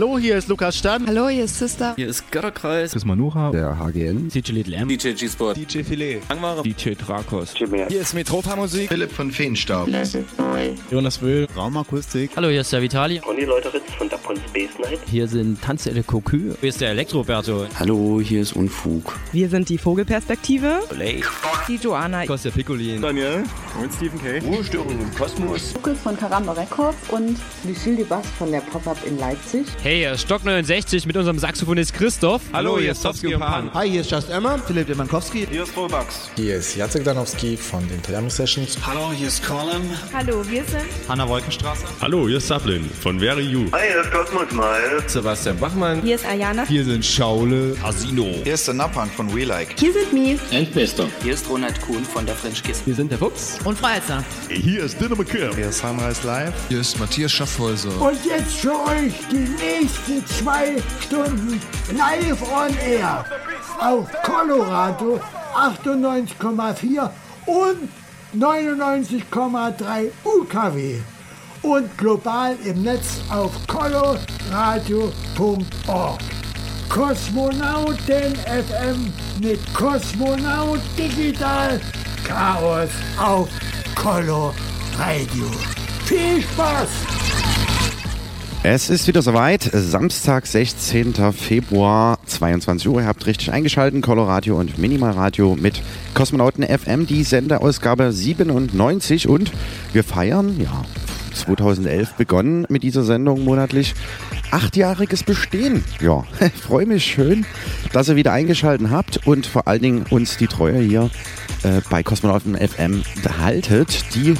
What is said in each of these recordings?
Hallo, hier ist Lukas Stern. Hallo, hier ist Sister. Hier ist Götterkreis. Chris Manuha. Der HGN. DJ Little M. DJ G-Sport. DJ Filet. Langware. DJ Drakos. Hier ist Metropa Musik. Philipp von Feenstaub. Jonas Wöhl. Raumakustik. Hallo, hier ist der Vitali. Conny Leuteritz von Dapon Space Night. Hier sind Tanzelle Cocu. Hier ist der Elektroberto. Hallo, hier ist Unfug. Wir sind die Vogelperspektive. Lake. Die Joanna. Kostja Piccolin. Daniel. Und Stephen K. Ruhestörung im Kosmos. Lukas von Karamba Records und Lucille de Bass von der Pop-Up in Leipzig. Hey, hier ist Stock 69 mit unserem Saxophonist Christoph. Hallo, hier ist Towski und Pan. Hi, hier ist Just Emma. Philipp Demankowski. Hier ist Robax. Hier ist Jacek Danowski von den Triano Sessions. Hallo, hier ist Colin. Hallo, wir sind Hanna Wolkenstraße. Hallo, hier ist Sablin von Very You. Hi, hier ist Cosmos Mal. Sebastian Bachmann. Hier ist Ayana. Hier sind Schaule. Casino. Hier ist der Napang von We Like. Hier sind Mi. Endbester. Hier ist Ronald Kuhn von der French Kiss. Wir sind der Fuchs. Und Freizer. Hier ist Dinner McKim. Hier ist Sunrise Live. Hier ist Matthias Schaffhäuser. Und jetzt für euch die nächsten zwei Stunden live on air auf Colorado 98,4 und 99,3 UKW und global im Netz auf coloradio.org. Kosmonauten FM mit Kosmonaut Digital Chaos auf Color Radio. Viel Spaß! Es ist wieder soweit. Samstag, 16. Februar, 22 Uhr. Ihr habt richtig eingeschaltet. Coloradio und Minimalradio mit Kosmonauten FM, die Sendeausgabe 97. Und wir feiern, ja, 2011 begonnen mit dieser Sendung monatlich. Achtjähriges Bestehen. Ja, freue mich schön, dass ihr wieder eingeschaltet habt und vor allen Dingen uns die Treue hier äh, bei Kosmonauten FM haltet. Die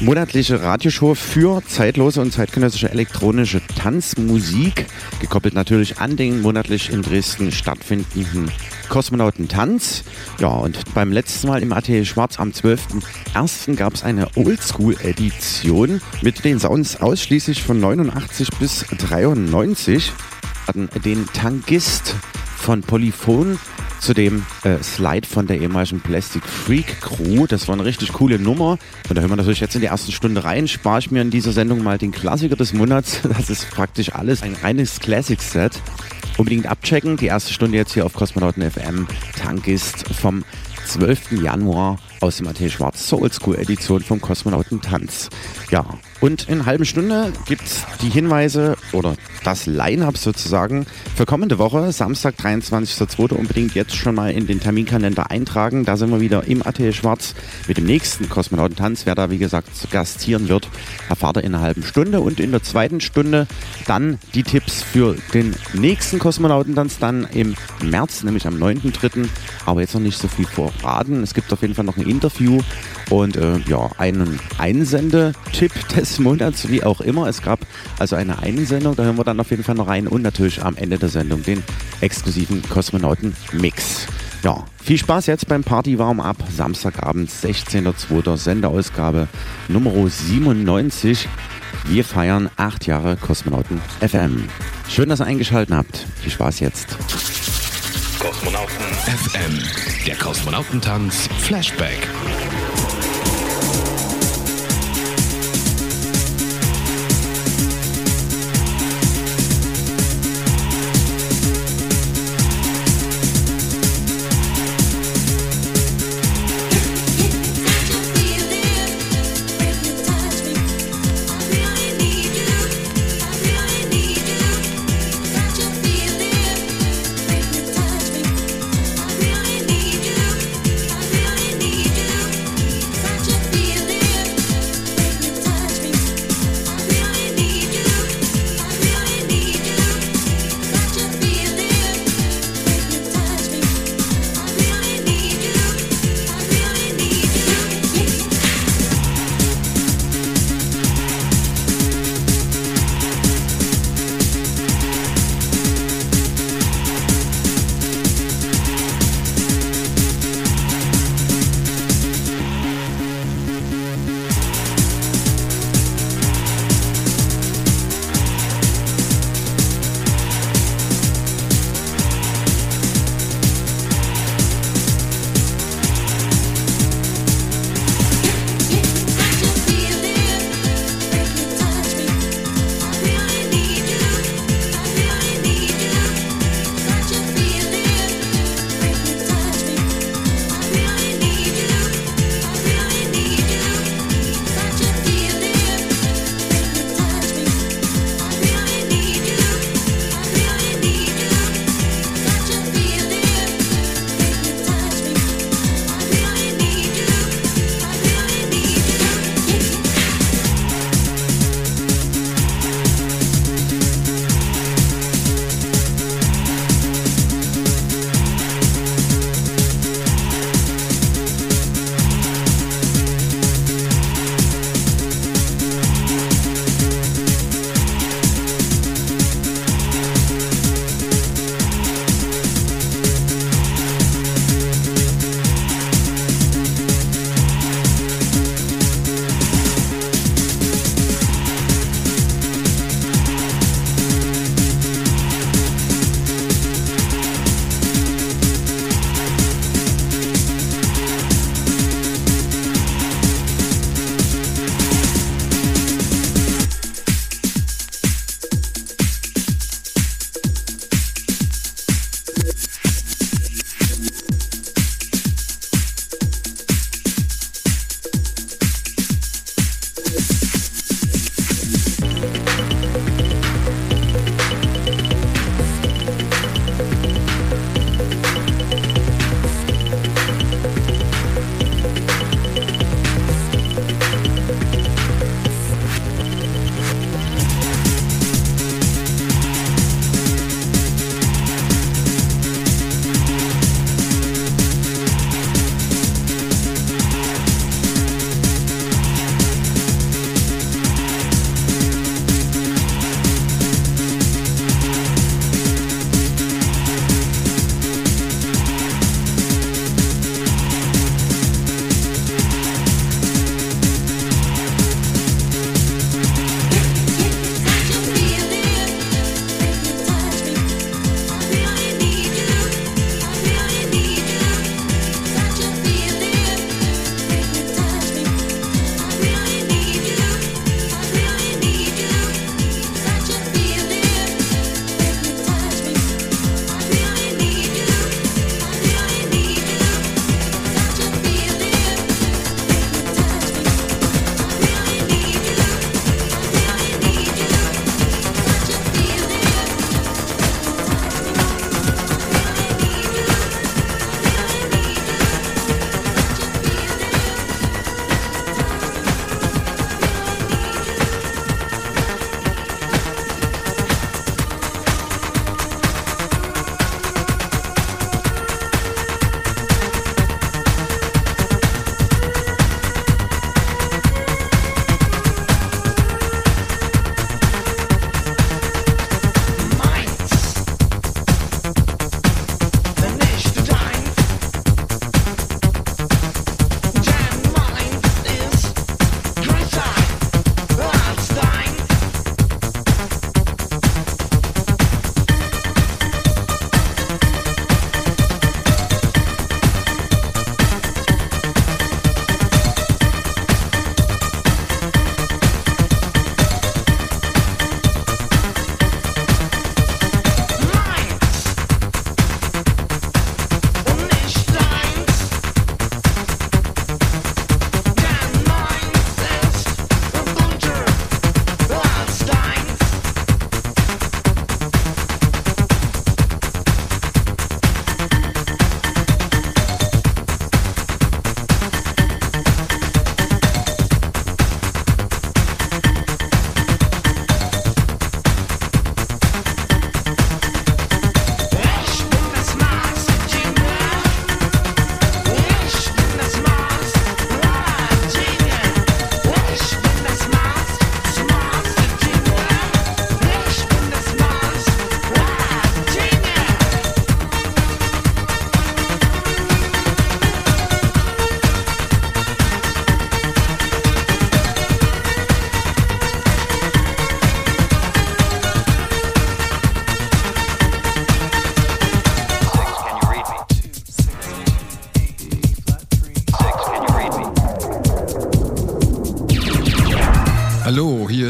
monatliche Radioshow für zeitlose und zeitgenössische elektronische Tanzmusik, gekoppelt natürlich an den monatlich in Dresden stattfindenden Kosmonautentanz. Ja, und beim letzten Mal im Atelier Schwarz am 12.01. gab es eine Oldschool-Edition mit den Sounds ausschließlich von 89 bis 93. Wir hatten den Tangist von Polyphon zu dem äh, Slide von der ehemaligen Plastic Freak Crew. Das war eine richtig coole Nummer. Und da hören wir natürlich jetzt in die erste Stunde rein. Spare ich mir in dieser Sendung mal den Klassiker des Monats. Das ist praktisch alles ein reines Classic-Set. Unbedingt abchecken. Die erste Stunde jetzt hier auf Kosmonauten FM. Tankist vom 12. Januar aus dem AT Schwarz zur Oldschool-Edition vom Kosmonautentanz. Ja, und in einer halben Stunde gibt es die Hinweise oder das Line-Up sozusagen für kommende Woche, Samstag, 23.02. Unbedingt jetzt schon mal in den Terminkalender eintragen. Da sind wir wieder im AT Schwarz mit dem nächsten Kosmonautentanz. Wer da, wie gesagt, gastieren wird, erfahrt ihr in einer halben Stunde. Und in der zweiten Stunde dann die Tipps für den nächsten Kosmonautentanz, dann im März, nämlich am 9.03. Aber jetzt noch nicht so viel verraten. Es gibt auf jeden Fall noch ein Interview und äh, ja, einen Einsendetipp des Monats, wie auch immer. Es gab also eine Einsendung, da hören wir dann auf jeden Fall noch rein und natürlich am Ende der Sendung den exklusiven Kosmonauten-Mix. Ja, viel Spaß jetzt beim Party warm ab. Samstagabend, 16.02. Sendeausgabe Nummer 97. Wir feiern acht Jahre Kosmonauten FM. Schön, dass ihr eingeschaltet habt. Viel Spaß jetzt. Kosmonauten FM. Der Kosmonautentanz Flashback.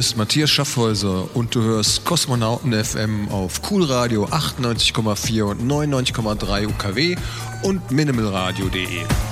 Ist Matthias Schaffhäuser und du hörst Kosmonauten FM auf Coolradio 98,4 und 99,3 UKW und minimalradio.de.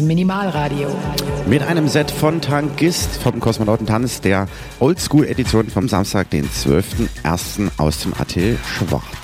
Minimalradio. Mit einem Set von Tankist vom Kosmonautentanz der Oldschool-Edition vom Samstag, den 12.01. aus dem Atelier Schwarz.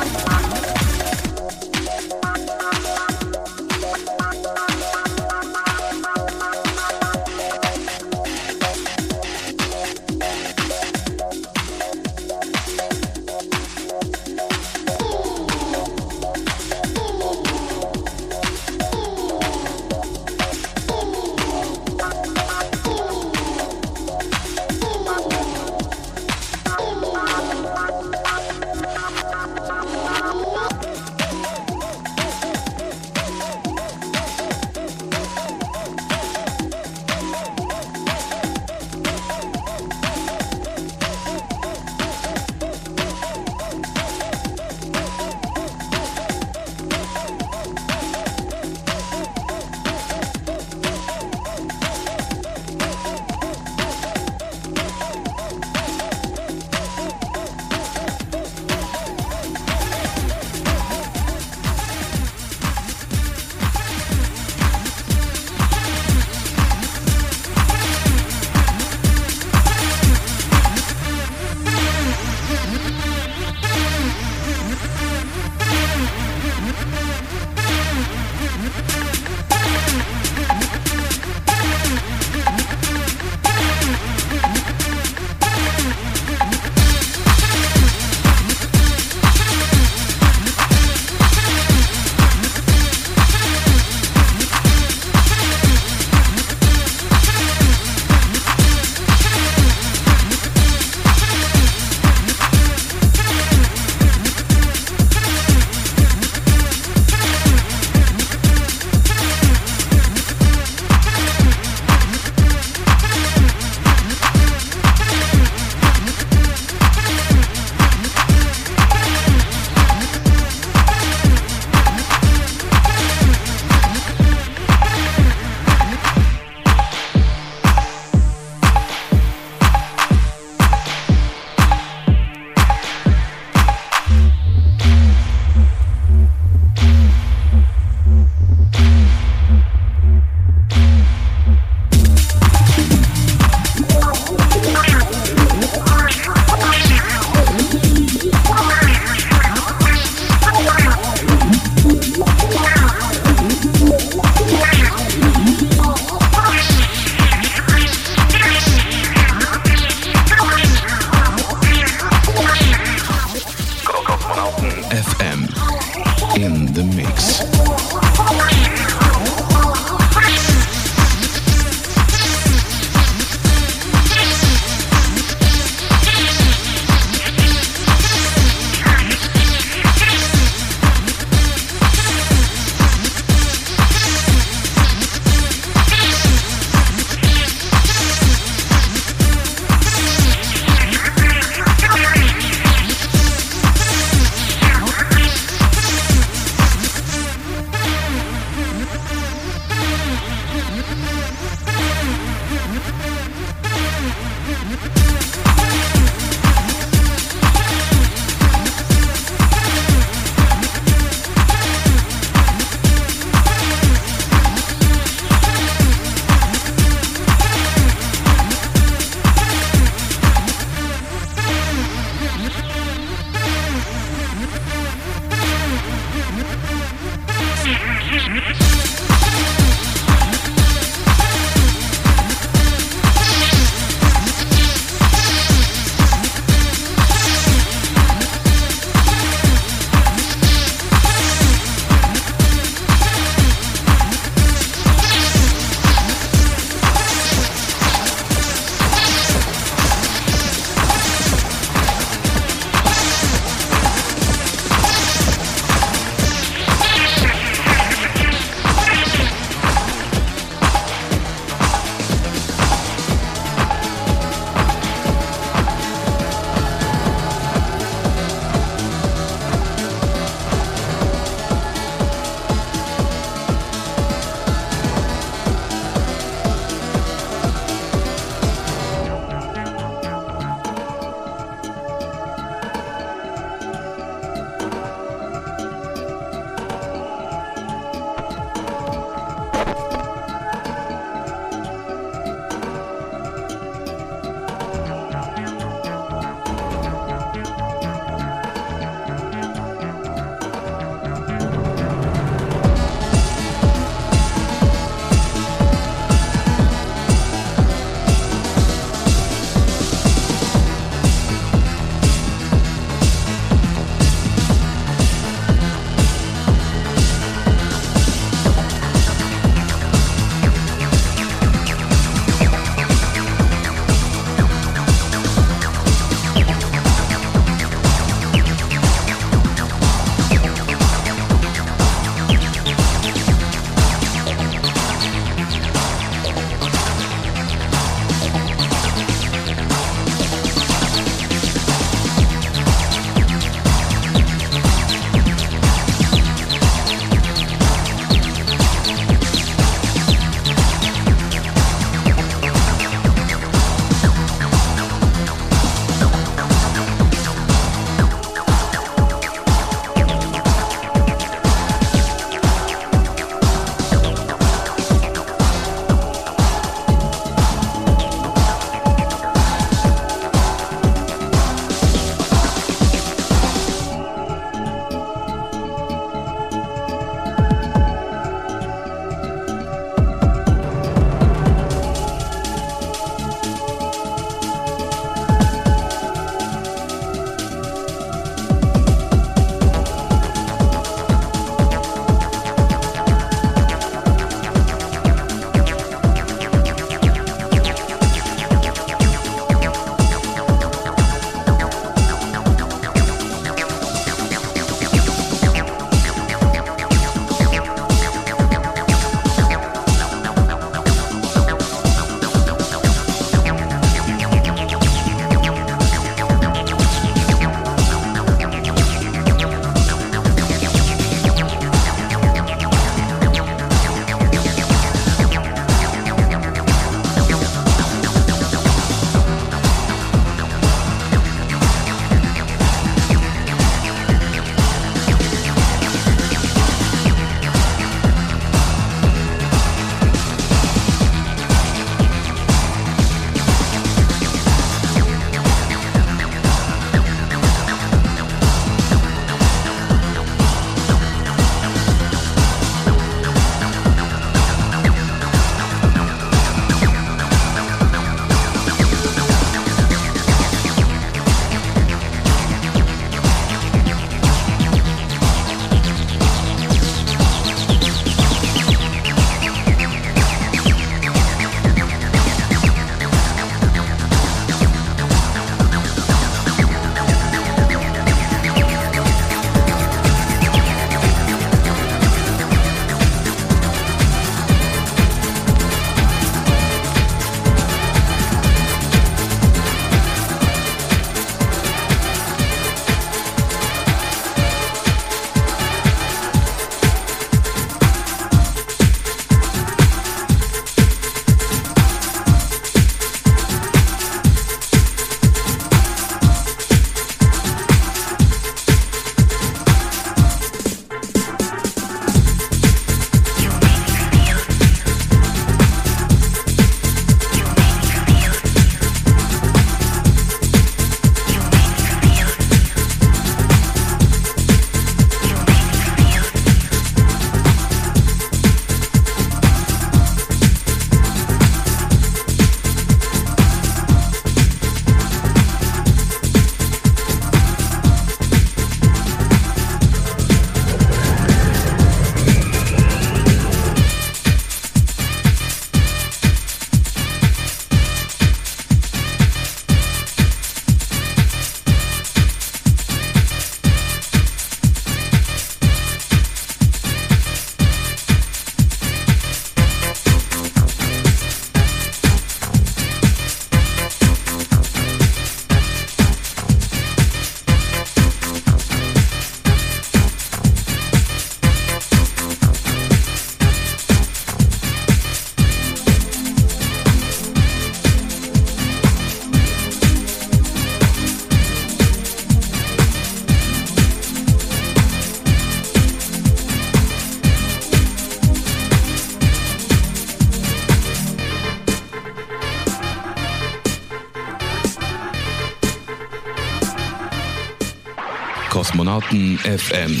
Kosmonauten FM.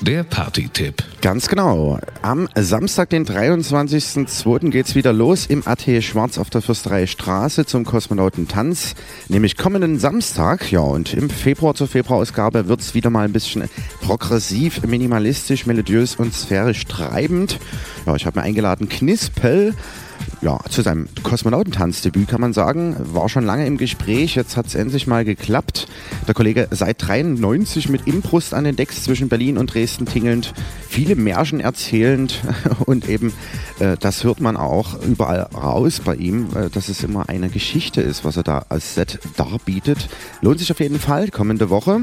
Der Party-Tipp. Ganz genau. Am Samstag, den 23.02. geht's wieder los im Atelier Schwarz auf der Fürsterei Straße zum Kosmonautentanz. Nämlich kommenden Samstag. Ja, und im Februar zur Februarausgabe wird's wieder mal ein bisschen progressiv, minimalistisch, melodiös und sphärisch treibend. Ja, ich habe mir eingeladen Knispel ja, zu seinem Kosmonautentanzdebüt kann man sagen, war schon lange im Gespräch, jetzt hat es endlich mal geklappt. Der Kollege seit 93 mit Imbrust an den Decks zwischen Berlin und Dresden tingelnd, viele Märchen erzählend und eben, äh, das hört man auch überall raus bei ihm, äh, dass es immer eine Geschichte ist, was er da als Set darbietet. Lohnt sich auf jeden Fall, kommende Woche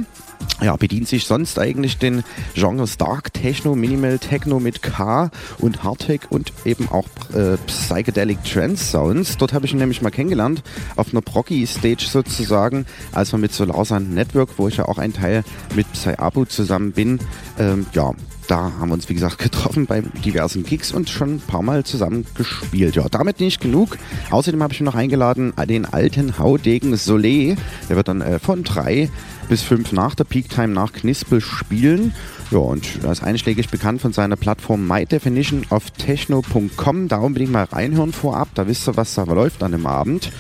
ja, bedient sich sonst eigentlich den Genres Dark Techno, Minimal Techno mit K und Hardtech und eben auch äh, Psychedelic Trance Sounds. Dort habe ich ihn nämlich mal kennengelernt, auf einer Proggy Stage sozusagen, als wir mit Solarsan Network, wo ich ja auch ein Teil mit Psyabu zusammen bin, ähm, ja, da haben wir uns, wie gesagt, getroffen bei diversen Gigs und schon ein paar Mal zusammen gespielt. Ja, damit nicht genug. Außerdem habe ich noch eingeladen den alten Haudegen Soleil. Der wird dann äh, von drei bis fünf nach der Peak Time nach Knispel spielen. Ja, und er ist einschlägig bekannt von seiner Plattform mydefinitionoftechno.com. Da unbedingt mal reinhören vorab, da wisst ihr, was da läuft an dem Abend.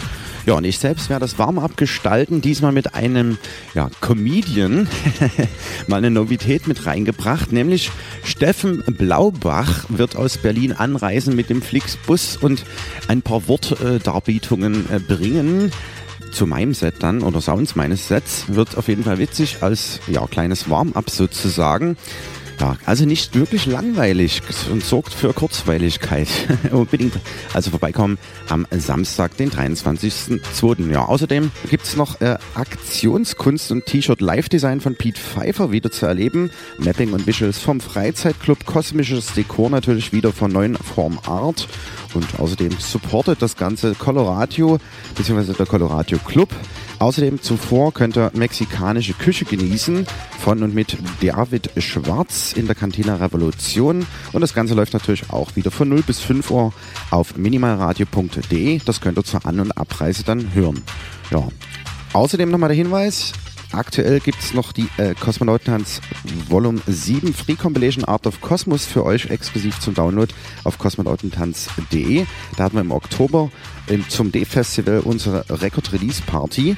Ja, und ich selbst werde das warm abgestalten, diesmal mit einem ja, Comedian, mal eine Novität mit reingebracht, nämlich Steffen Blaubach wird aus Berlin anreisen mit dem Flixbus und ein paar Wortdarbietungen äh, bringen zu meinem Set dann oder Sounds meines Sets wird auf jeden Fall witzig als ja kleines Warm-up sozusagen. Ja, also nicht wirklich langweilig und sorgt für Kurzweiligkeit. Unbedingt also vorbeikommen am Samstag, den 23.02. Ja, außerdem gibt es noch äh, Aktionskunst und T-Shirt Live-Design von Pete Pfeiffer wieder zu erleben. Mapping und Visuals vom Freizeitclub, kosmisches Dekor natürlich wieder von neuen Form Art. Und außerdem supportet das Ganze Colorado bzw. der Colorado Club. Außerdem zuvor könnt ihr mexikanische Küche genießen von und mit David Schwarz in der Cantina Revolution. Und das Ganze läuft natürlich auch wieder von 0 bis 5 Uhr auf minimalradio.de. Das könnt ihr zur An- und Abreise dann hören. Ja. Außerdem nochmal der Hinweis, Aktuell gibt es noch die äh, Kosmonautentanz Volume 7 Free Compilation Art of Cosmos für euch exklusiv zum Download auf kosmonautentanz.de. Da hatten wir im Oktober im, zum D-Festival unsere Record-Release-Party.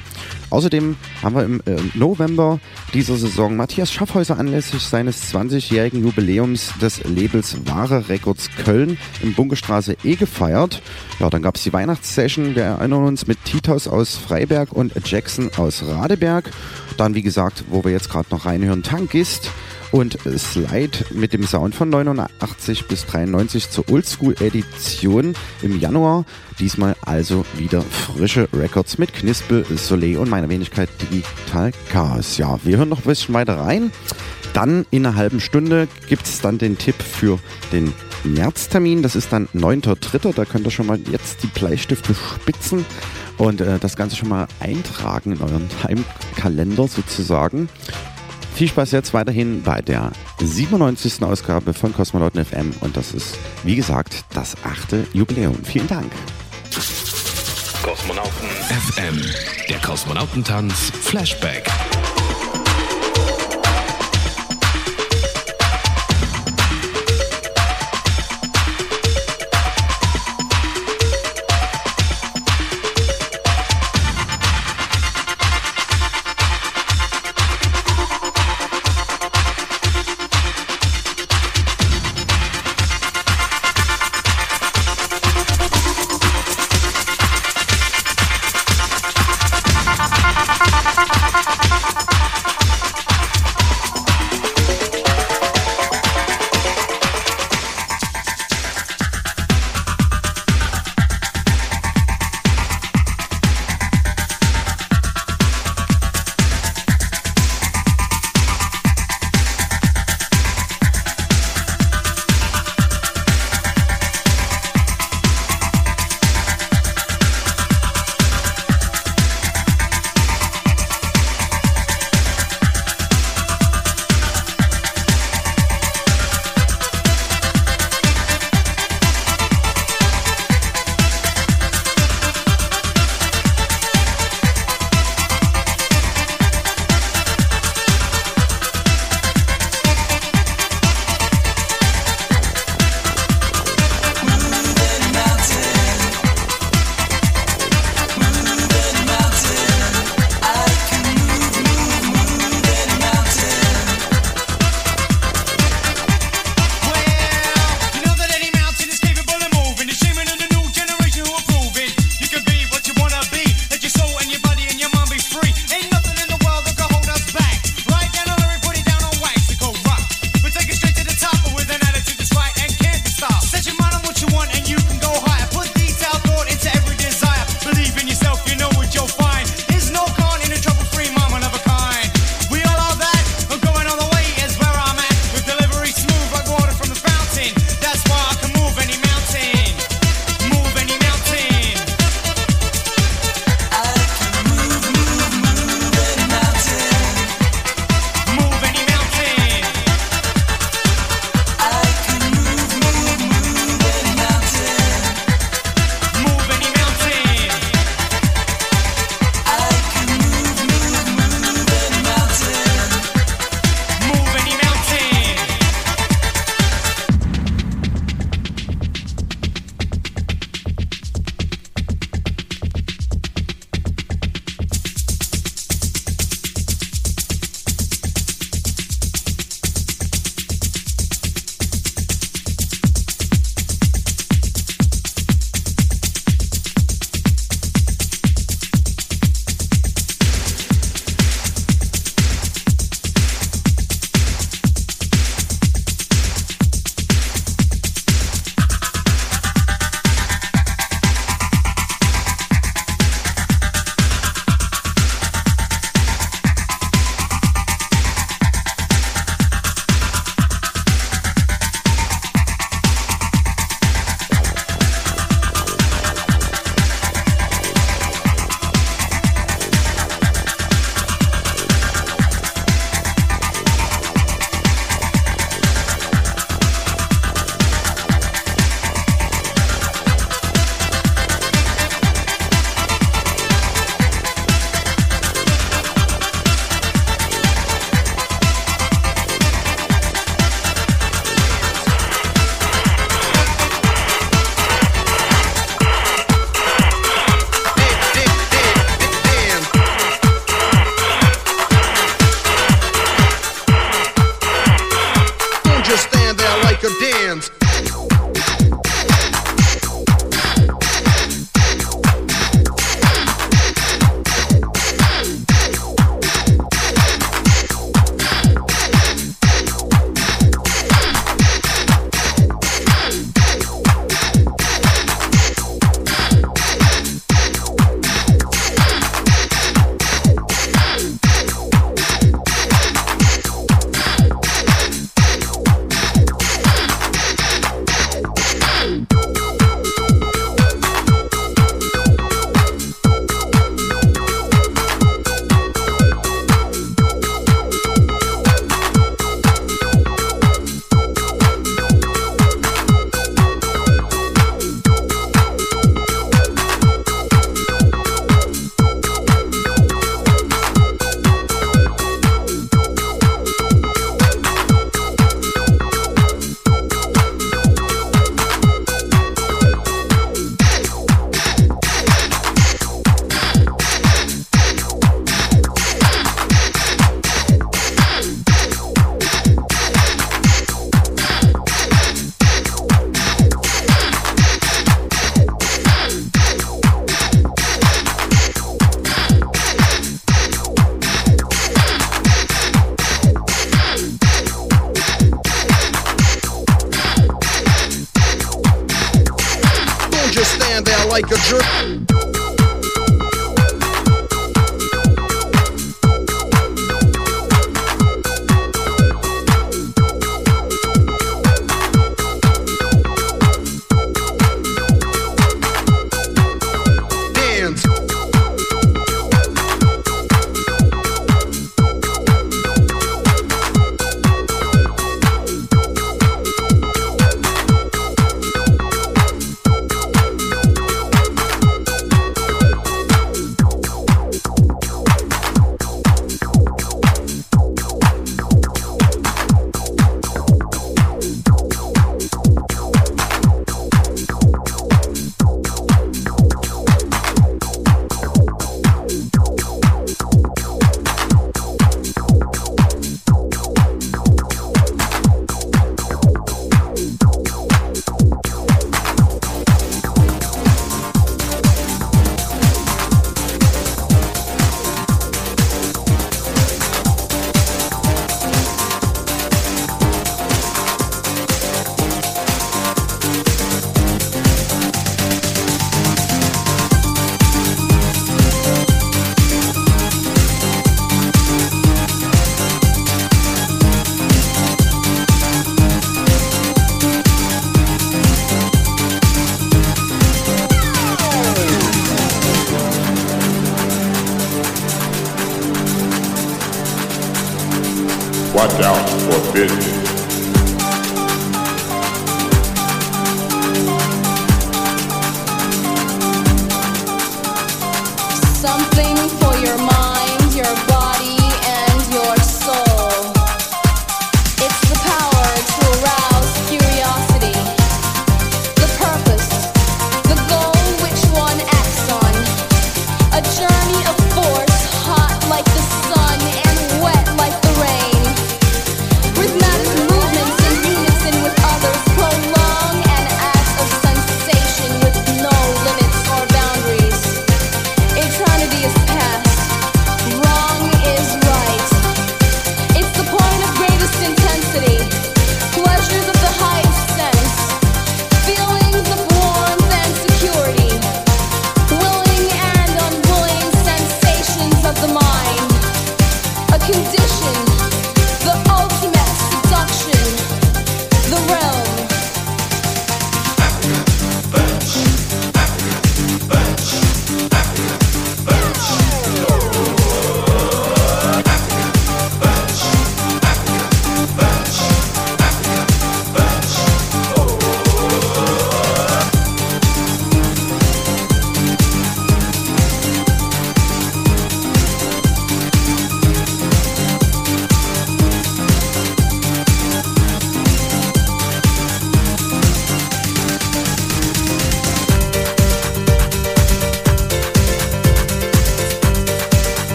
Außerdem haben wir im äh, November dieser Saison Matthias Schaffhäuser anlässlich seines 20-jährigen Jubiläums des Labels Wahre Records Köln im Bunkerstraße E gefeiert. Ja, dann gab es die Weihnachtssession, wir erinnern uns, mit Titos aus Freiberg und Jackson aus Radeberg. Dann, wie gesagt, wo wir jetzt gerade noch reinhören, Tankist und Slide mit dem Sound von 89 bis 93 zur Oldschool Edition im Januar. Diesmal also wieder frische Records mit Knispel, Soleil und meiner Wenigkeit Digital Chaos. Ja, wir hören noch ein bisschen weiter rein. Dann in einer halben Stunde gibt es dann den Tipp für den Märztermin. Das ist dann 9.3. Da könnt ihr schon mal jetzt die Bleistifte spitzen und äh, das Ganze schon mal eintragen in euren Timekalender sozusagen. Viel Spaß jetzt weiterhin bei der 97. Ausgabe von Kosmonauten FM und das ist, wie gesagt, das achte Jubiläum. Vielen Dank. Kosmonauten FM, der Kosmonautentanz Flashback.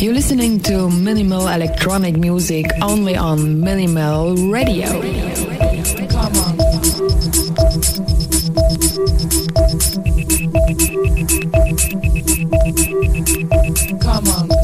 You're listening to minimal electronic music only on Minimal Radio. Come on. Come on.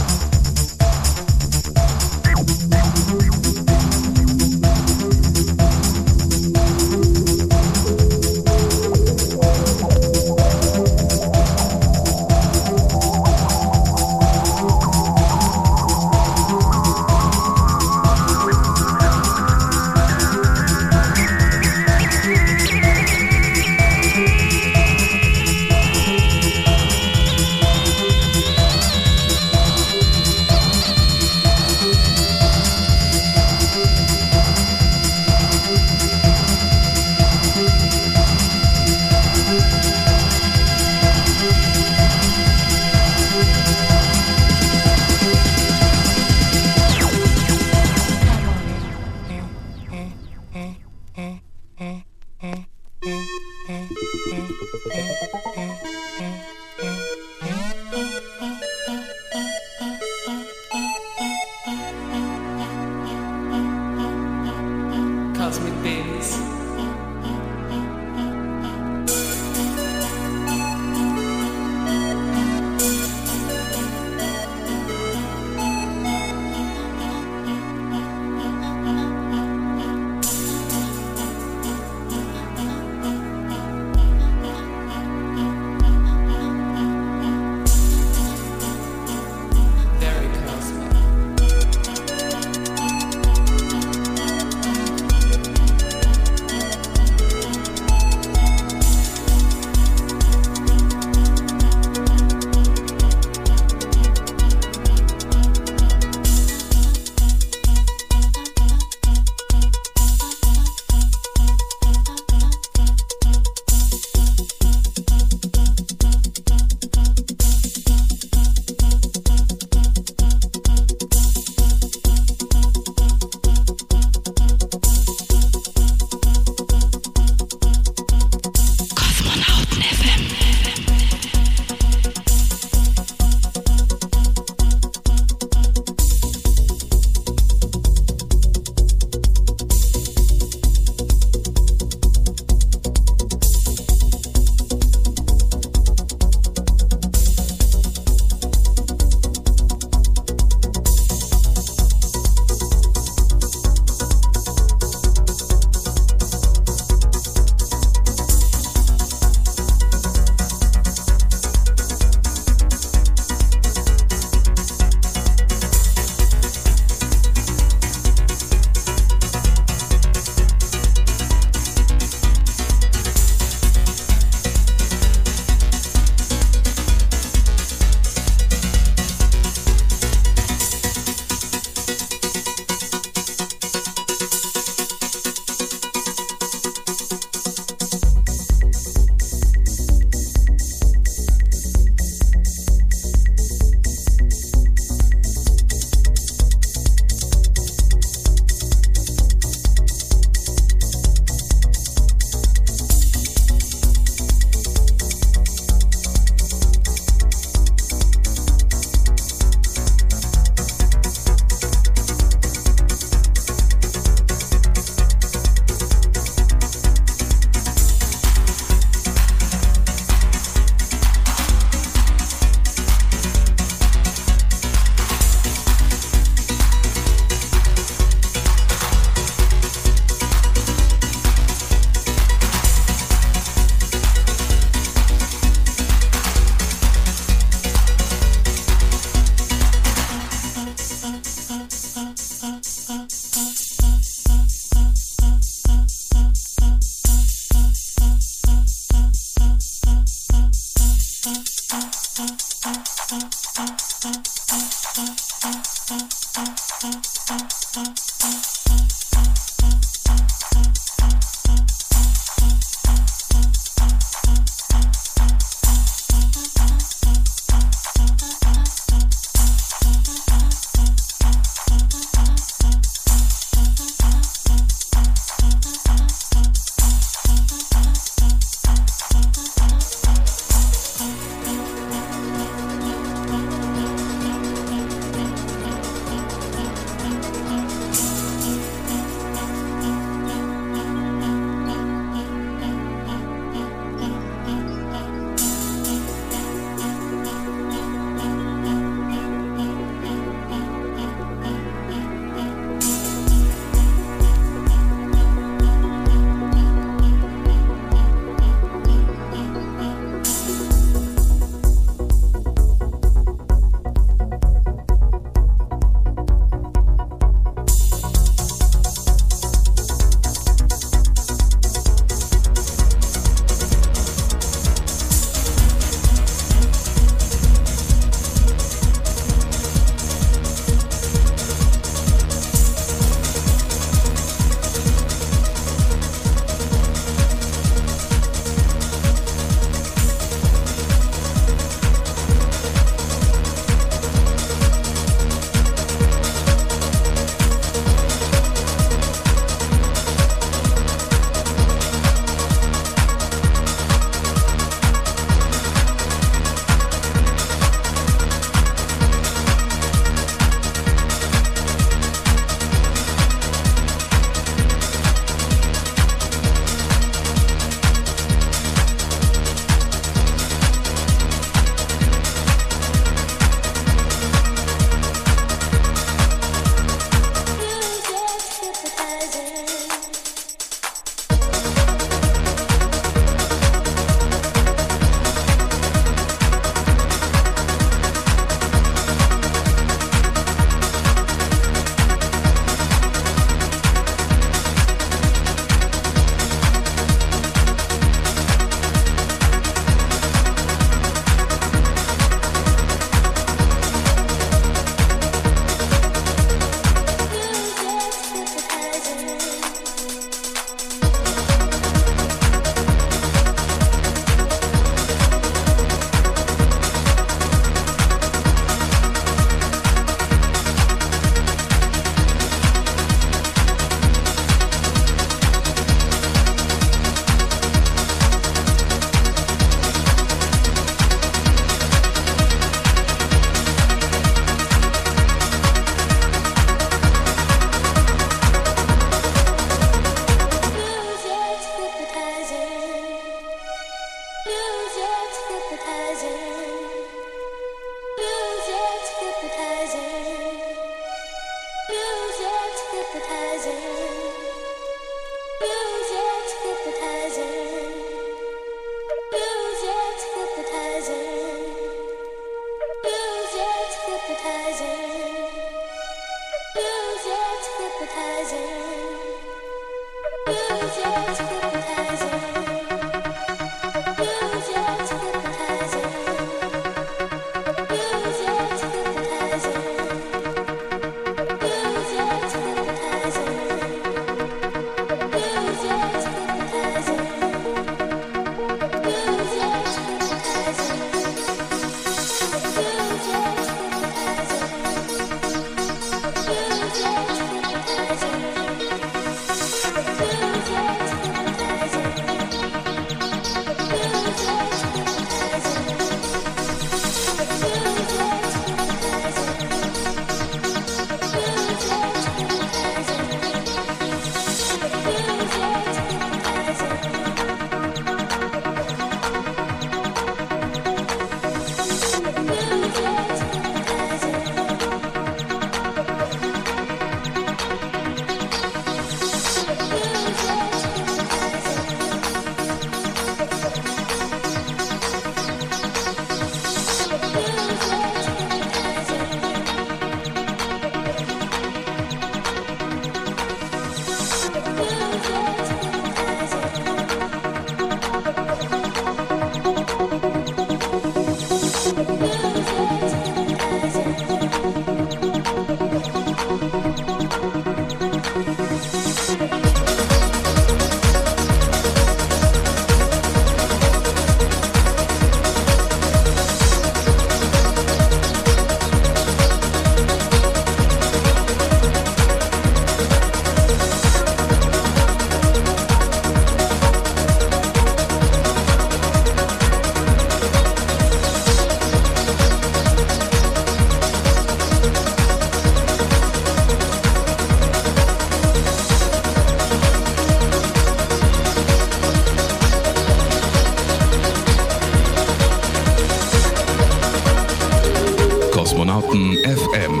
Kosmonauten FM.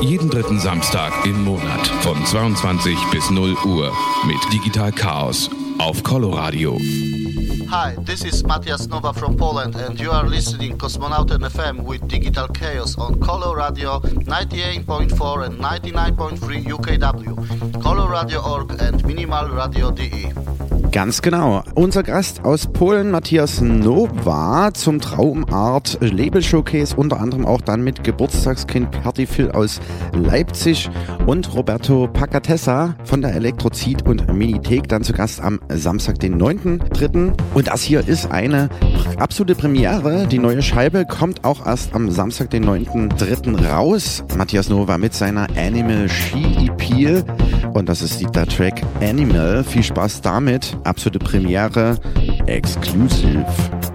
Jeden dritten Samstag im Monat von 22 bis 0 Uhr mit Digital Chaos auf Coloradio. Hi, this is Matthias Nova from Poland, and you are listening Cosmonauten FM with Digital Chaos on Color Radio 98.4 and 99.3 UKW, colorradio.org and minimalradio.de. Ganz genau. Unser Gast aus Polen, Matthias Nowa, zum Traumart Label Showcase, unter anderem auch dann mit Geburtstagskind Perti Phil aus Leipzig und Roberto Pacatessa von der Elektrozid und Minithek dann zu Gast am Samstag, den 9.3. Und das hier ist eine absolute Premiere. Die neue Scheibe kommt auch erst am Samstag, den 9.3. raus. Matthias Nowa mit seiner Animal She EP. Und das ist der Track Animal. Viel Spaß damit. Absolute Premiere. Exclusive.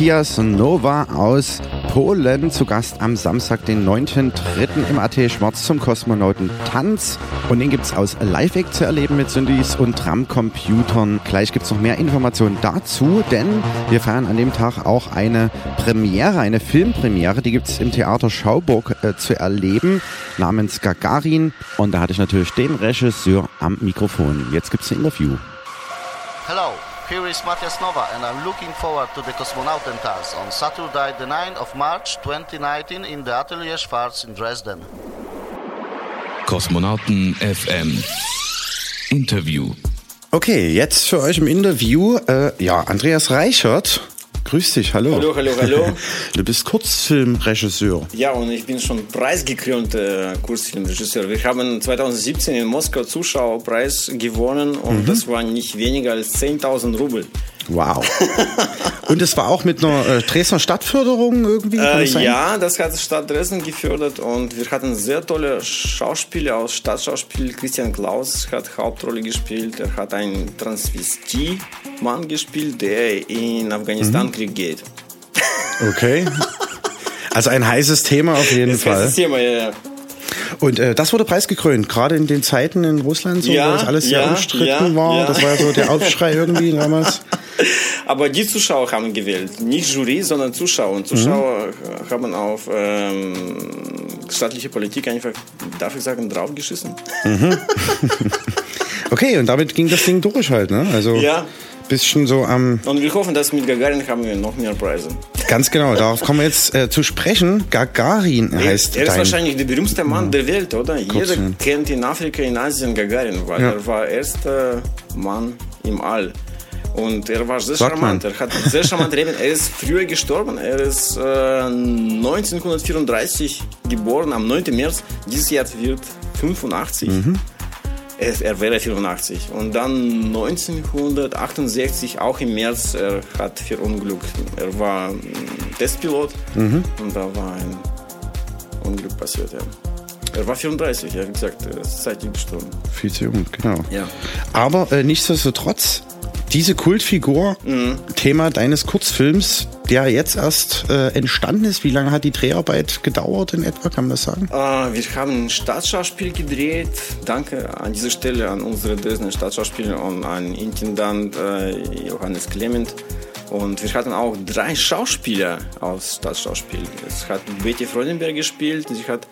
Matthias Nova aus Polen zu Gast am Samstag, den 9.3. im AT Schwarz zum Kosmonautentanz. Und den gibt es aus Live-Act zu erleben mit Synthes und Drumcomputern. Gleich gibt es noch mehr Informationen dazu, denn wir feiern an dem Tag auch eine Premiere, eine Filmpremiere. Die gibt es im Theater Schauburg äh, zu erleben, namens Gagarin. Und da hatte ich natürlich den Regisseur am Mikrofon. Jetzt gibt es ein Interview. Hello, here is Matthias Nova, and I'm looking forward to the Cosmonautentanz on Saturday, the 9th of March 2019 in the Atelier Schwarz in Dresden. Kosmonauten FM Interview. Okay, jetzt für euch im Interview, äh, ja, Andreas Reichert. Grüß dich, hallo. Hallo, hallo, hallo. Du bist Kurzfilmregisseur. Ja, und ich bin schon preisgekrönter Kurzfilmregisseur. Wir haben 2017 in Moskau Zuschauerpreis gewonnen und Mhm. das waren nicht weniger als 10.000 Rubel. Wow. Und es war auch mit einer äh, Dresdner Stadtförderung irgendwie? Äh, das ja, das hat Stadt Dresden gefördert und wir hatten sehr tolle Schauspieler aus Stadtschauspiel. Christian Klaus hat Hauptrolle gespielt. Er hat einen Transvestie-Mann gespielt, der in Mhm. Afghanistan-Krieg geht. Okay. Also ein heißes Thema auf jeden Das Fall. heißt das Thema, ja, ja. Und äh, das wurde preisgekrönt, gerade in den Zeiten in Russland, so, Ja, wo das alles sehr ja, umstritten ja, war. Das war ja so der Aufschrei irgendwie damals. Aber die Zuschauer haben gewählt. Nicht Jury, sondern Zuschauer. Und Zuschauer Mhm. haben auf ähm, staatliche Politik einfach, darf ich sagen, draufgeschissen. Mhm. Okay, und damit ging das Ding durch halt, ne? Also Ja. Bisschen so am, Und wir hoffen, dass mit Gagarin haben wir noch mehr Preise. ganz genau, darauf kommen wir jetzt äh, zu sprechen. Gagarin heißt er ist dein wahrscheinlich der berühmteste Mann der Welt, oder? Jeder Kurzfilm. kennt in Afrika, in Asien Gagarin, weil Ja. er war erster Mann im All. Und er war sehr Sagt charmant. man. Er hat sehr charmant leben. Er ist früher gestorben. Er ist äh, 1934 geboren, am 9. März. Dieses Jahr wird 85. Mhm. Er, wäre 84. Und dann 1968, auch im März, er hat verunglückt. Er war Testpilot Mhm. und da war ein Unglück passiert. Ja. Er war 34, ja, wie gesagt, er ist zeitig gestorben. Viel zu jung, genau. Ja. Aber äh, nichtsdestotrotz, diese Kultfigur, Mhm. Thema deines Kurzfilms, der jetzt erst äh, entstanden ist. Wie lange hat die Dreharbeit gedauert in etwa, kann man das sagen? Äh, wir haben ein Staatsschauspiel gedreht. Danke an dieser Stelle an unsere Dresdner Staatsschauspieler und an Intendant äh, Johannes Clement. Und wir hatten auch drei Schauspieler aus Staatsschauspiel. Es hat Betty Freudenberg gespielt, sie hat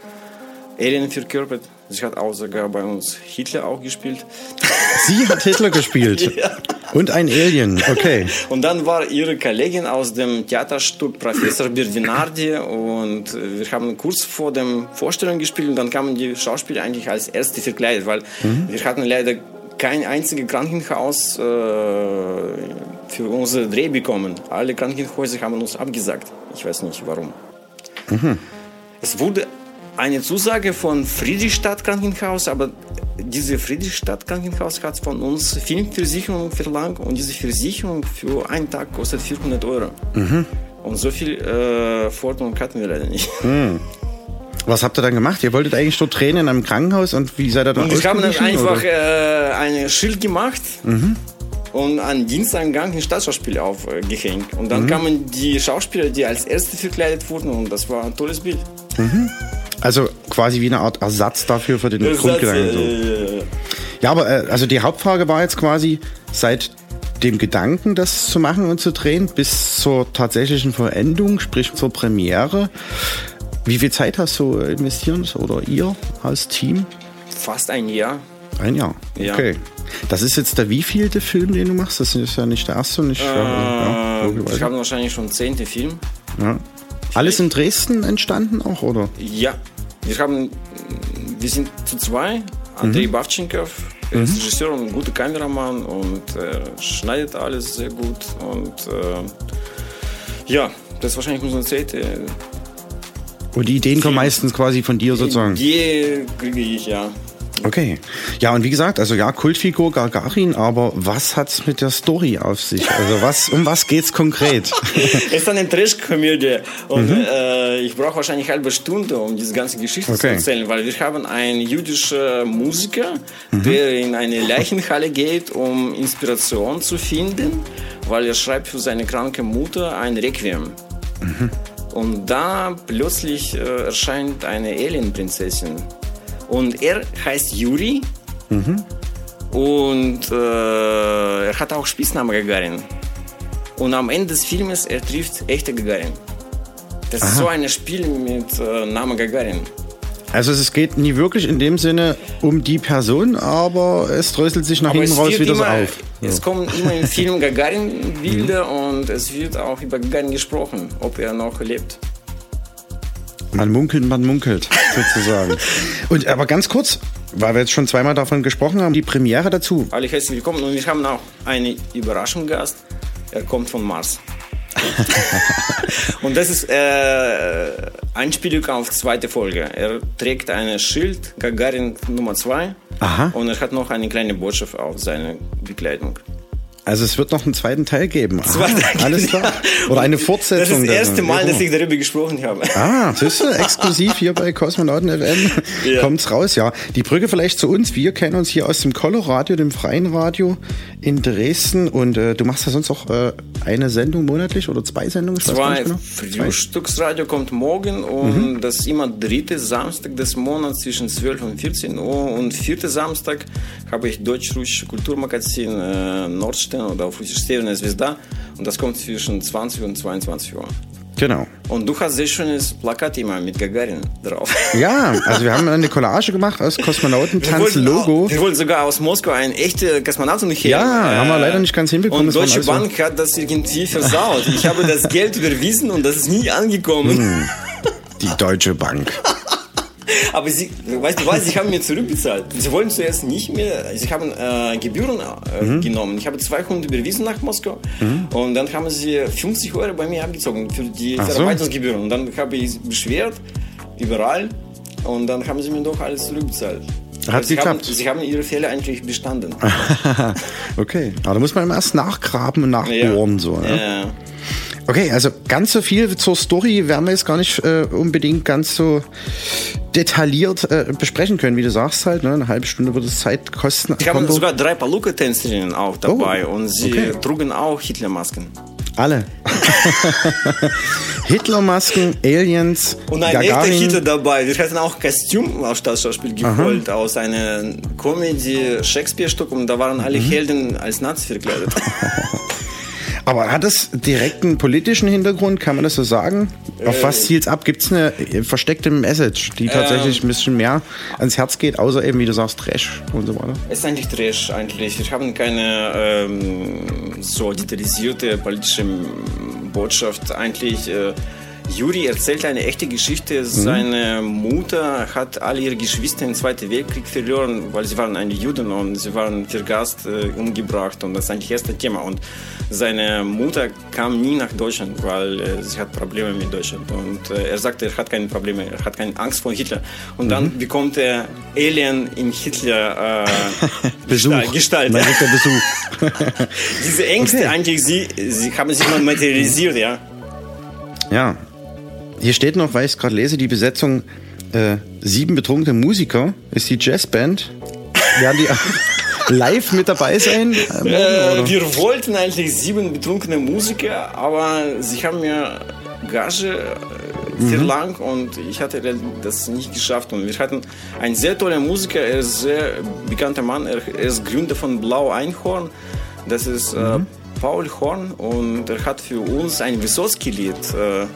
Alien verkörpert, sie hat auch sogar bei uns Hitler auch gespielt. Sie hat Hitler gespielt. Ja. Und ein Alien, okay. Und dann war ihre Kollegin aus dem Theaterstück Professor Berdinardi und äh, wir haben kurz vor der Vorstellung gespielt und dann kamen die Schauspieler eigentlich als Erste verkleidet, weil Mhm. wir hatten leider kein einziges Krankenhaus äh, für unsere Dreh bekommen. Alle Krankenhäuser haben uns abgesagt. Ich weiß nicht warum. Mhm. Es wurde eine Zusage von Friedrichstadt Krankenhaus, aber diese Friedrichstadt Krankenhaus hat von uns Filmversicherung verlangt und diese Versicherung für einen Tag kostet 400 Euro. Mhm. Und so viel äh, Forderung hatten wir leider nicht. Hm. Was habt ihr dann gemacht? Ihr wolltet eigentlich dort drehen in einem Krankenhaus und wie seid ihr dann Und wir haben dann einfach äh, ein Schild gemacht Mhm. und an Diensteingang ein Staatsschauspiel aufgehängt. Und dann Mhm. kamen die Schauspieler, die als Erste verkleidet wurden und das war ein tolles Bild. Mhm. Also quasi wie eine Art Ersatz dafür für den Ersatz, Grundgedanken. So. äh, Ja, aber äh, also die Hauptfrage war jetzt quasi seit dem Gedanken, das zu machen und zu drehen, bis zur tatsächlichen Verendung, sprich zur Premiere. Wie viel Zeit hast du investiert oder ihr als Team? fast ein Jahr. Ein Jahr. Ja. Okay. Das ist jetzt der wievielte Film, den du machst? Das ist ja nicht der erste und nicht. ja, Äh, wir logischerweise. haben wahrscheinlich schon zehnte Film. ja. Alles in Dresden entstanden auch, oder? Ja, wir haben, wir sind zu zwei. Andrei Mhm. Bavchenkov, er ist Regisseur und ein guter Kameramann und äh, schneidet alles sehr gut. Und äh, ja, das ist wahrscheinlich unsere zweite. Und die Ideen kommen meistens quasi von dir sozusagen. Die kriege ich, ja. Okay. Ja, und wie gesagt, also ja, Kultfigur Gagarin, aber was hat's mit der Story auf sich? Also was, um was geht's konkret? es ist eine Trash-Komödie und Mhm. äh, ich brauche wahrscheinlich eine halbe Stunde, um diese ganze Geschichte zu Okay. erzählen, weil wir haben einen jüdischen Musiker, Mhm. der in eine Leichenhalle geht, um Inspiration zu finden, weil er schreibt für seine kranke Mutter ein Requiem. Mhm. Und da plötzlich äh, erscheint eine Alien-Prinzessin. Und er heißt Yuri Mhm. und äh, er hat auch Spitznamen Gagarin. Und am Ende des Filmes er trifft echte Gagarin. Das ist Aha. so ein Spiel mit äh, Namen Gagarin. Also es geht nie wirklich in dem Sinne um die Person, aber es dröselt sich nach Aber hinten raus wieder so immer, auf. Es kommen immer im Film Gagarin-Bilder und es wird auch über Gagarin gesprochen, ob er noch lebt. Man munkelt, man munkelt, sozusagen. Und aber ganz kurz, weil wir jetzt schon zweimal davon gesprochen haben, die Premiere dazu. Alle herzlich willkommen und wir haben auch einen Überraschungsgast. Er kommt von Mars. und das ist äh, Einspielung auf zweite Folge. Er trägt ein Schild Gagarin Nummer 2 Aha. und er hat noch eine kleine Botschaft auf seine Bekleidung. Also es wird noch einen zweiten Teil geben. Ah, Zweiter alles klar. Oder eine Das Fortsetzung. ist das erste. Mal, Ja. dass ich darüber gesprochen habe. Ah, siehst du, exklusiv hier bei Kosmonauten FM Ja. kommt's raus, ja. Die Brücke vielleicht zu uns. Wir kennen uns hier aus dem Color-Radio, dem freien Radio in Dresden. Und äh, du machst ja sonst auch äh, eine Sendung monatlich oder zwei Sendungen? Zwei genau. Frühstücksradio kommt morgen und das ist immer dritte Samstag des Monats zwischen 12 und 14 Uhr und vierte Samstag habe ich deutsch-russische Kulturmagazin äh, Nordstern oder auf Russisch Severная Звезда und das kommt zwischen 20 und 22 Uhr. Genau. Und du hast sehr schönes Plakat immer mit Gagarin drauf. Ja, also wir haben eine Collage gemacht aus Wir Kosmonautentanz-Logo. wollten, wir wollten sogar aus Moskau einen echten Kosmonauten her. Ja, haben wir leider nicht ganz hinbekommen. Und Das waren Deutsche also- Bank hat das irgendwie versaut. Ich habe das Geld überwiesen und das ist nie angekommen. Hm, die Deutsche Bank. Aber sie, weißt du was, sie haben mir zurückbezahlt. Sie wollen zuerst nicht mehr, sie haben äh, Gebühren äh, Mhm. genommen. Ich habe 200 überwiesen nach Moskau Mhm. und dann haben sie 50 Euro bei mir abgezogen für die Ach so. Verarbeitungsgebühren. Und dann habe ich beschwert, überall, und dann haben sie mir doch alles zurückbezahlt. Hat sie geklappt. Haben, sie haben ihre Fehler eigentlich bestanden. okay, aber da muss man immer erst nachgraben und nachbohren. So, ne? Ja. Okay, also ganz so viel zur Story werden wir jetzt gar nicht äh, unbedingt ganz so detailliert äh, besprechen können, wie du sagst halt. Ne? Eine halbe Stunde wird es Zeit kosten. Ich habe sogar drei Paluca-Tänzerinnen auch dabei und sie okay. trugen auch Hitlermasken. Alle. Hitlermasken, Aliens, Und ein Gagarin. echter Hitler dabei. Wir hatten auch Kostüm aus Staatsschauspiel geholt, aus einem Comedy-Shakespeare-Stück und da waren Mhm. alle Helden als Nazi verkleidet. Aber hat es direkt einen politischen Hintergrund, kann man das so sagen? Auf Äh, was zielt es ab? Gibt es eine äh, versteckte Message, die tatsächlich Ähm. ein bisschen mehr ans Herz geht, außer eben, wie du sagst, Trash und so weiter? Es ist eigentlich Trash eigentlich. Wir haben keine ähm, so detaillierte politische Botschaft. Eigentlich, äh, Juri erzählt eine echte Geschichte. Seine Mutter hat alle ihre Geschwister im Zweiten Weltkrieg verloren, weil sie waren eine Juden und sie waren vergast, äh, umgebracht. Und das ist eigentlich das erste Thema. Und seine Mutter kam nie nach Deutschland, weil äh, sie hat Probleme mit Deutschland. Und äh, er sagte, er hat keine Probleme, er hat keine Angst vor Hitler. Und dann Mhm. bekommt er Alien in Hitler äh, Besuch. Gestalt. Echter Besuch. Diese Ängste eigentlich, sie, sie haben sich mal materialisiert, ja. Ja. Hier steht noch, weil ich es gerade lese, die Besetzung äh, sieben betrunkene Musiker ist die Jazzband. Werden die live mit dabei sein? Äh, morgen, wir wollten eigentlich sieben betrunkene Musiker, aber sie haben mir Gage äh, Mhm. verlangt und ich hatte das nicht geschafft. Und wir hatten einen sehr tollen Musiker, er ist ein sehr bekannter Mann, er, ist Gründer von Blau Einhorn. Das ist Mhm. äh, Paul Horn und er hat für uns ein Wysotsky-Lied äh,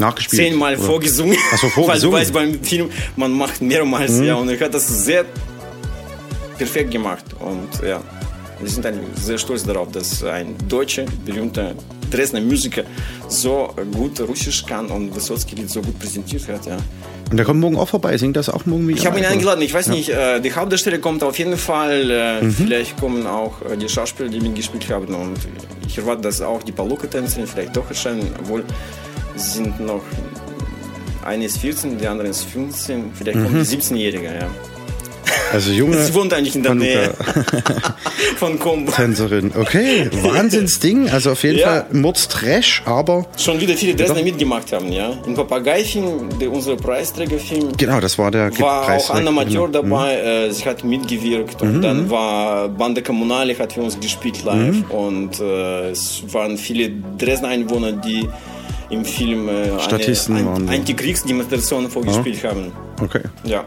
Nachgespielt. zehnmal oder? vorgesungen. Ach so, vorgesungen. Weil, weil beim Film, man macht mehrmals, Mhm. ja, und er hat das sehr perfekt gemacht. Und ja, wir sind sehr stolz darauf, dass ein deutscher, berühmter Dresdner Musiker so gut Russisch kann und Wysotsky Lied so gut präsentiert hat, ja. Und der kommt morgen auch vorbei, singt das auch morgen wieder? Ich habe ihn eingeladen, ich weiß Ja. nicht, äh, die Hauptdarsteller kommt auf jeden Fall, äh, Mhm. vielleicht kommen auch äh, die Schauspieler, die mitgespielt haben und ich erwarte, dass auch die Paluca-Tänzerin vielleicht doch erscheinen, obwohl sind noch, eine ist 14, die andere ist 15, vielleicht kommt Mhm. die 17-Jährige, ja. Also junge Sie wohnt eigentlich in der Nähe Hanukkah. von Kombo. Tänzerin. Okay, Wahnsinnsding. Also auf jeden Ja. Fall Mordstrash, aber Schon wieder viele Dresdner mitgemacht haben, ja. Im Papagei-Film, der unser Preisträgerfilm, genau, das war der war auch. Anna Mateur Mhm. dabei, äh, sie hat mitgewirkt und Mhm. dann war Bande Kommunale hat für uns gespielt live Mhm. und äh, es waren viele Dresdner Einwohner, die im Film äh, Statisten eine waren. Antikriegsdemonstration vorgespielt haben. Okay. Ja.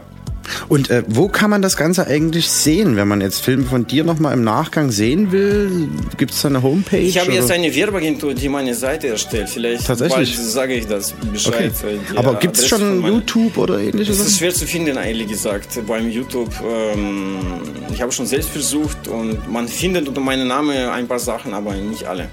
Und äh, wo kann man das Ganze eigentlich sehen, wenn man jetzt Filme von dir nochmal im Nachgang sehen will? Gibt es da eine Homepage? Ich habe jetzt eine Werbeagentur, die meine Seite erstellt. Vielleicht Tatsächlich? sage ich das Okay. Bescheid. die Aber gibt es schon YouTube oder ähnliches? Es ist schwer zu finden, ehrlich gesagt, beim YouTube. Ähm, ich habe schon selbst versucht und man findet unter meinem Namen ein paar Sachen, aber nicht alle.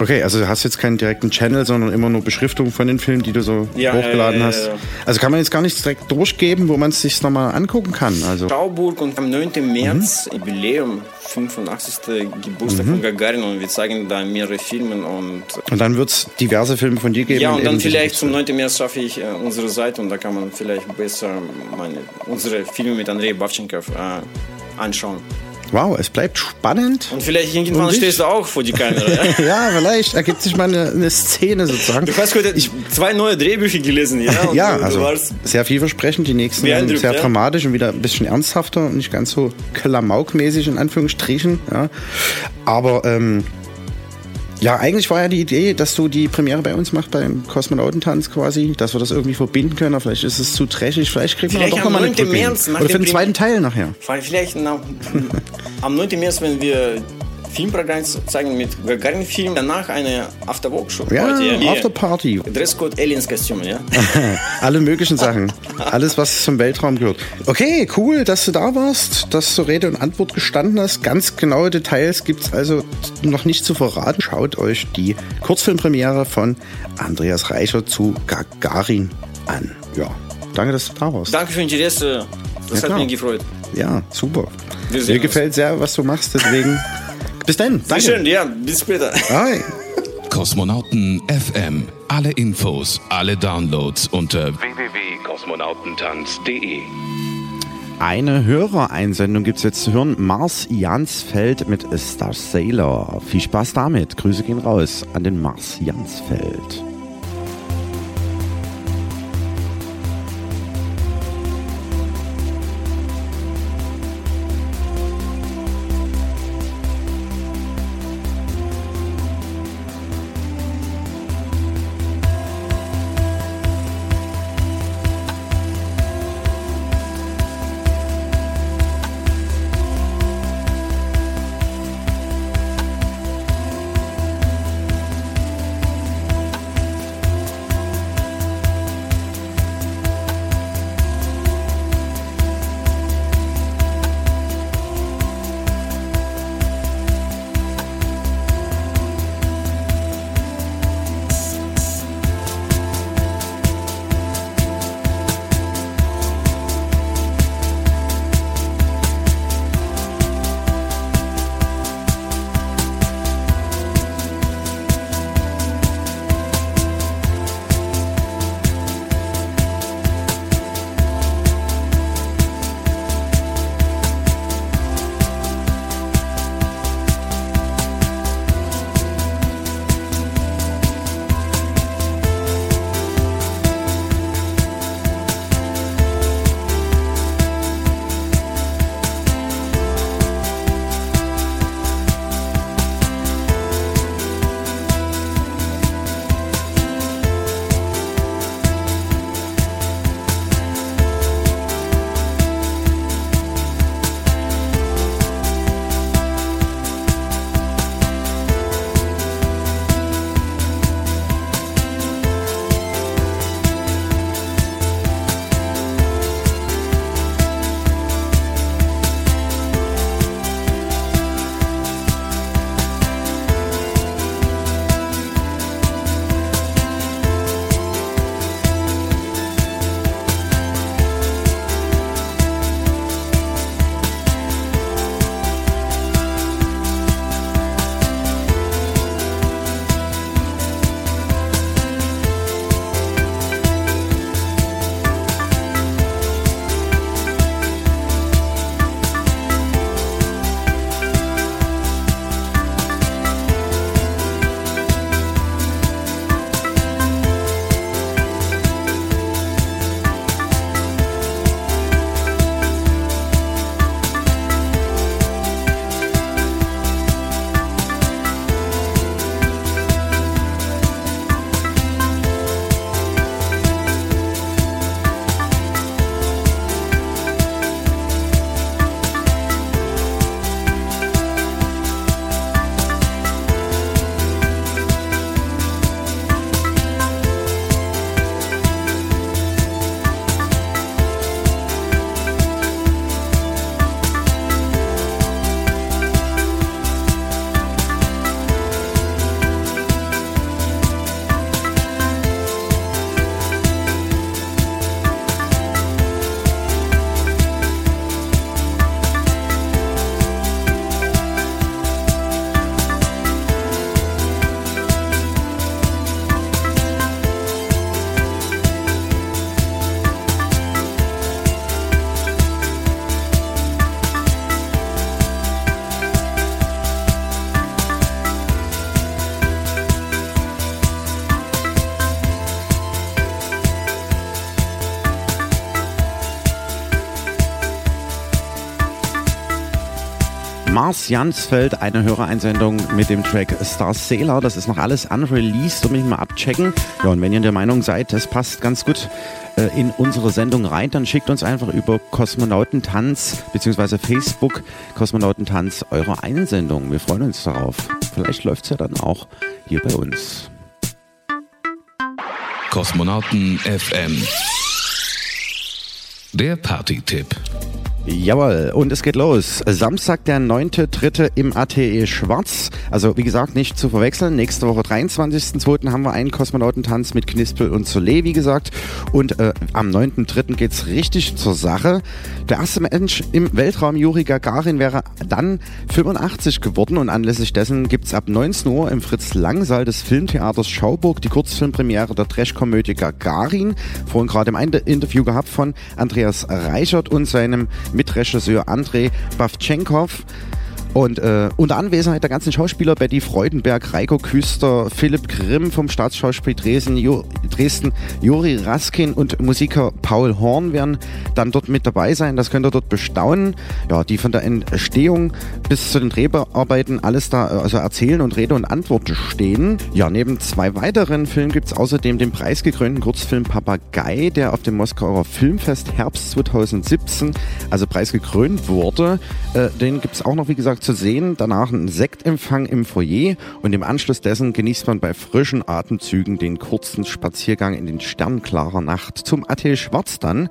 Okay, also du hast jetzt keinen direkten Channel, sondern immer nur Beschriftungen von den Filmen, die du so Ja, hochgeladen äh, hast. Also kann man jetzt gar nichts direkt durchgeben, wo man es sich nochmal angucken kann. Also Schauburg und am 9. März, Jubiläum, 85. Geburtstag Mhm. von Gagarin und wir zeigen da mehrere Filme und und dann wird es diverse Filme von dir geben. ja, und dann vielleicht zum 9. März schaffe ich äh, unsere Seite und da kann man vielleicht besser meine, unsere Filme mit Andrei Bavchenkov äh, anschauen. Wow, es bleibt spannend. Und vielleicht irgendwann Und ich- stehst du auch vor die Kamera. Ja? ja, vielleicht ergibt sich mal eine, eine Szene sozusagen. Du hast heute zwei neue Drehbücher gelesen, ja? Und ja, du, du also warst sehr vielversprechend. Die nächsten werden sehr ja. dramatisch und wieder ein bisschen ernsthafter und nicht ganz so klamaukmäßig in Anführungsstrichen. Ja. Aber ähm, ja, eigentlich war ja die Idee, dass du die Premiere bei uns machst beim Kosmonautentanz quasi, dass wir das irgendwie verbinden können. Aber vielleicht ist es zu trashig. Vielleicht wir Vielleicht doch nochmal eine 9. Brücke. hin. März nach Oder für den zweiten Teil nachher. Vielleicht nach, am 9. März, wenn wir Filmprogramm zeigen mit Gagarin-Film, danach eine After-Workshop. Ja. Afterparty. Dresscode Aliens-Kostüme, ja? Alle möglichen Sachen. Alles, was zum Weltraum gehört. Okay, cool, dass du da warst, dass du Rede und Antwort gestanden hast. Ganz genaue Details gibt es also noch nicht zu verraten. Schaut euch die Kurzfilmpremiere von Andreas Reicher zu Gagarin an. Ja, danke, dass du da warst. Danke für Interesse. Das Ja, hat klar. mich gefreut. Ja, super. Mir gefällt sehr, was du machst, deswegen bis dann. Sehr Danke. schön, ja, bis später. Hi. Kosmonauten FM. Alle Infos, alle Downloads unter www.kosmonautentanz.de. Eine Hörereinsendung gibt es jetzt zu hören. Mars Jansfeld mit Star Sailor. Viel Spaß damit. Grüße gehen raus an den Mars Jansfeld. Mars Jansfeld, eine Hörereinsendung mit dem Track Star Sailor. Das ist noch alles unreleased, um mich mal abchecken. Ja, und wenn ihr der Meinung seid, das passt ganz gut äh, in unsere Sendung rein, dann schickt uns einfach über Kosmonautentanz bzw. Facebook Kosmonautentanz eure Einsendung. Wir freuen uns darauf. Vielleicht läuft es ja dann auch hier bei uns. Kosmonauten FM. Der Party-Tipp. Jawohl, und es geht los. Samstag, der 9.3. im ATE Schwarz. Also, wie gesagt, nicht zu verwechseln. Nächste Woche, 23.2. haben wir einen Kosmonautentanz mit Knispel und Soleil, wie gesagt. Und äh, am 9.3. geht's richtig zur Sache. Der erste Mensch im Weltraum, Juri Gagarin, wäre dann 85 geworden. Und anlässlich dessen gibt's ab 19 Uhr im Fritz-Lang-Saal des Filmtheaters Schauburg die Kurzfilmpremiere der Trash-Komödie Gagarin. Vorhin gerade im Interview gehabt von Andreas Reichert und seinem Mitregisseur Andrei Bavchenkov. Und äh, unter Anwesenheit der ganzen Schauspieler Betty Freudenberg, Reiko Küster, Philipp Grimm vom Staatsschauspiel Dresden, jo Dresden, Juri Raskin und Musiker Paul Horn werden dann dort mit dabei sein. Das könnt ihr dort bestaunen. Ja, die von der Entstehung bis zu den Dreharbeiten alles da also erzählen und Rede und Antwort stehen. Ja, neben zwei weiteren Filmen gibt es außerdem den preisgekrönten Kurzfilm Papagei, der auf dem Moskauer Filmfest Herbst 2017 also preisgekrönt wurde. Äh, den gibt es auch noch, wie gesagt, zu sehen. Danach ein Sektempfang im Foyer und im Anschluss dessen genießt man bei frischen Atemzügen den kurzen Spaziergang in den sternklarer Nacht zum AT Schwarz dann,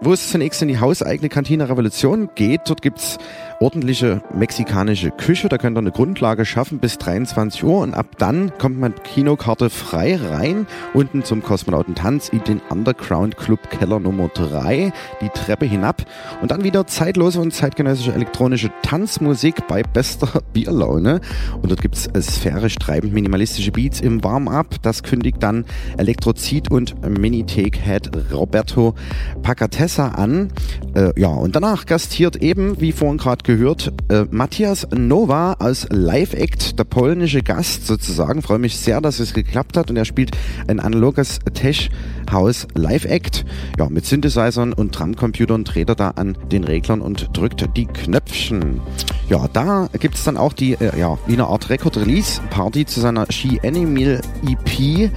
wo es zunächst in die hauseigene Kantine Revolution geht. Dort gibt's ordentliche mexikanische Küche. Da könnt ihr eine Grundlage schaffen bis 23 Uhr und ab dann kommt man Kinokarte frei rein. Unten zum Kosmonautentanz in den Underground Club Keller Nummer 3, die Treppe hinab und dann wieder zeitlose und zeitgenössische elektronische Tanzmusik bei bester Bierlaune. Und dort gibt's sphärisch treibend minimalistische Beats im Warm-up. Das kündigt dann Elektrozid und Minitake-Head Roberto Pacatessa an. Äh, ja, und danach gastiert eben, wie vorhin gerade gehört, äh, Matthias Nowa als Live-Act, der polnische Gast sozusagen. Freue mich sehr, dass es geklappt hat und er spielt ein analoges Tech House Live-Act. Ja, mit Synthesizern und Drumcomputern dreht er da an den Reglern und drückt die Knöpfchen. Ja, da gibt es dann auch die, äh, ja, wie eine Art Record-Release-Party zu seiner She Animal EP,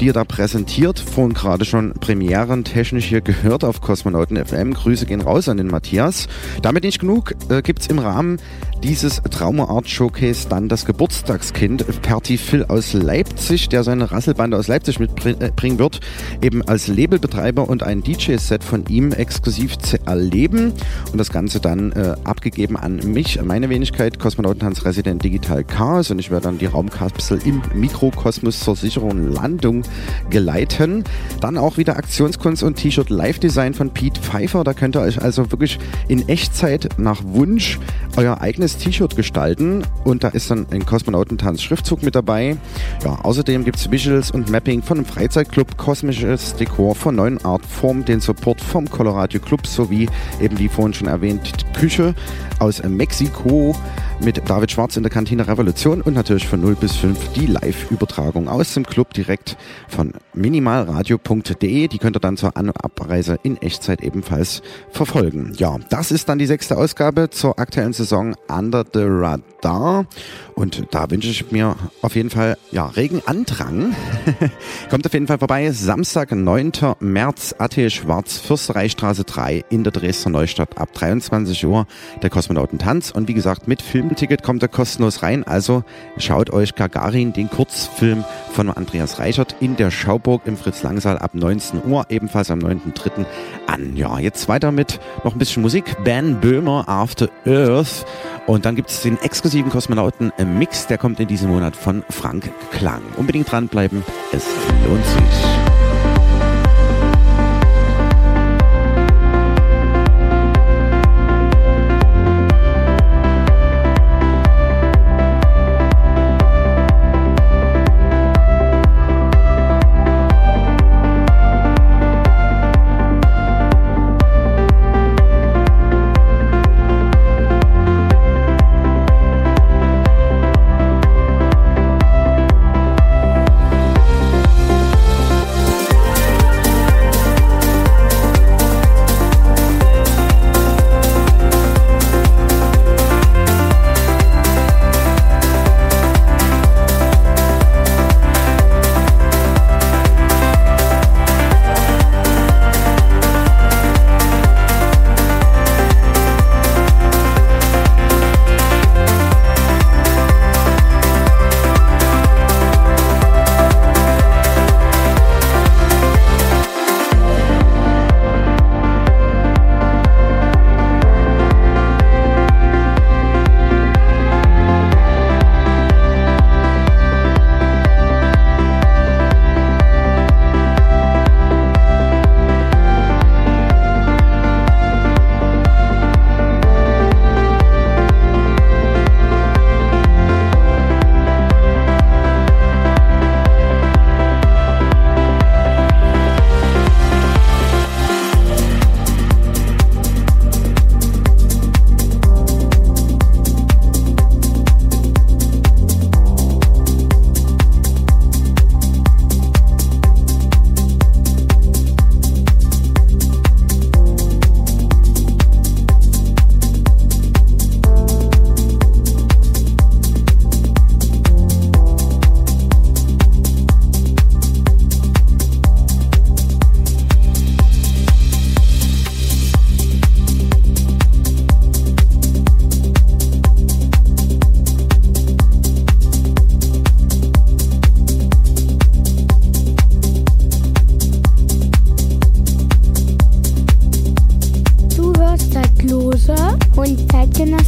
die er da präsentiert. Vorhin gerade schon Premieren technisch hier gehört auf Kosmonauten FM. Grüße gehen raus an den Matthias. Damit nicht genug, äh, gibt es im Rahmen dieses Trauma Art Showcase dann das Geburtstagskind Perti Phil aus Leipzig, der seine Rasselbande aus Leipzig mitbringen wird, eben als Labelbetreiber und ein DJ-Set von ihm exklusiv zu erleben. Und das Ganze dann äh, abgegeben an mich, meine Wenigkeit, Kosmonautentanz Resident Digital Chaos. Und ich werde dann die Raumkapsel im Mikrokosmos zur sicheren Landung geleiten. Dann auch wieder Aktionskunst und T-Shirt Live-Design von Pete Pfeiffer, da könnt ihr euch also wirklich in Echtzeit nach Wunsch euer eigenes T-Shirt gestalten und da ist dann ein Kosmonautentanz Schriftzug mit dabei. Ja, außerdem gibt es Visuals und Mapping von einem Freizeitclub, kosmisches Dekor von neuen Artform, den Support vom Colorado Club sowie eben wie vorhin schon erwähnt Küche aus Mexiko mit David Schwarz in der Kantine Revolution und natürlich von 0 bis 5 die Live-Übertragung aus dem Club direkt von minimalradio.de. Die könnt ihr dann zur An- und Abreise in Echtzeit ebenfalls verfolgen. Ja, das ist dann die sechste Ausgabe zur aktuellen Saison Under the Radar. Und da wünsche ich mir auf jeden Fall ja, regen Andrang. Kommt auf jeden Fall vorbei. Samstag, 9. März, AT Schwarz, Fürstereistraße 3 in der Dresdner Neustadt ab 23 Uhr. Der Kosmonautentanz. Und wie gesagt, mit Filmticket kommt er kostenlos rein. Also schaut euch Gagarin, den Kurzfilm von Andreas Reichert in der Schauburg im Fritz-Lang-Saal ab 19 Uhr, ebenfalls am 9.3. an. Ja, jetzt weiter mit noch ein bisschen Musik. Ben Böhmer, After Earth. Und dann gibt es den exklusiven Kosmonauten-Mix, der kommt in diesem Monat von Frank Klang. Unbedingt dranbleiben, es lohnt sich.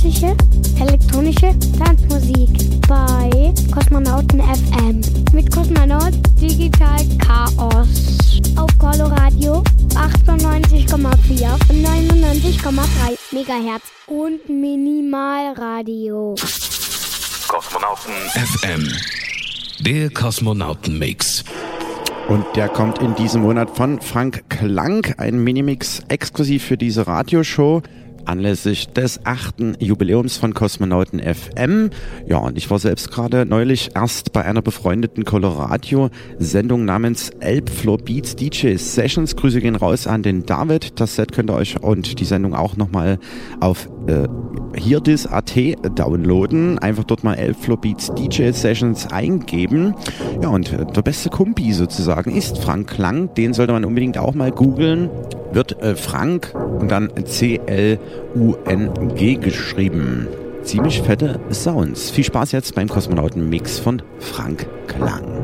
Klassische, elektronische Tanzmusik bei Kosmonauten FM mit Kosmonaut Digital Chaos auf Coloradio 98,4 und 99,3 Megahertz und Minimalradio. Kosmonauten FM. Der Kosmonauten-Mix. Und der kommt in diesem Monat von Frank Klang, ein Minimix exklusiv für diese Radioshow anlässlich des achten Jubiläums von Kosmonauten FM. Ja, und ich war selbst gerade neulich erst bei einer befreundeten Coloradio-Sendung namens Elbfloor Beats DJ Sessions. Grüße gehen raus an den David. Das Set könnt ihr euch und die Sendung auch nochmal auf äh, hierdis.at downloaden. Einfach dort mal Elbfloor Beats DJ Sessions eingeben. Ja, und äh, der beste Kumpi sozusagen ist Frank Klang. Den sollte man unbedingt auch mal googeln wird äh, Frank und dann C-L-U-N-G geschrieben. Ziemlich fette Sounds. Viel Spaß jetzt beim Kosmonauten-Mix von Frank Klang.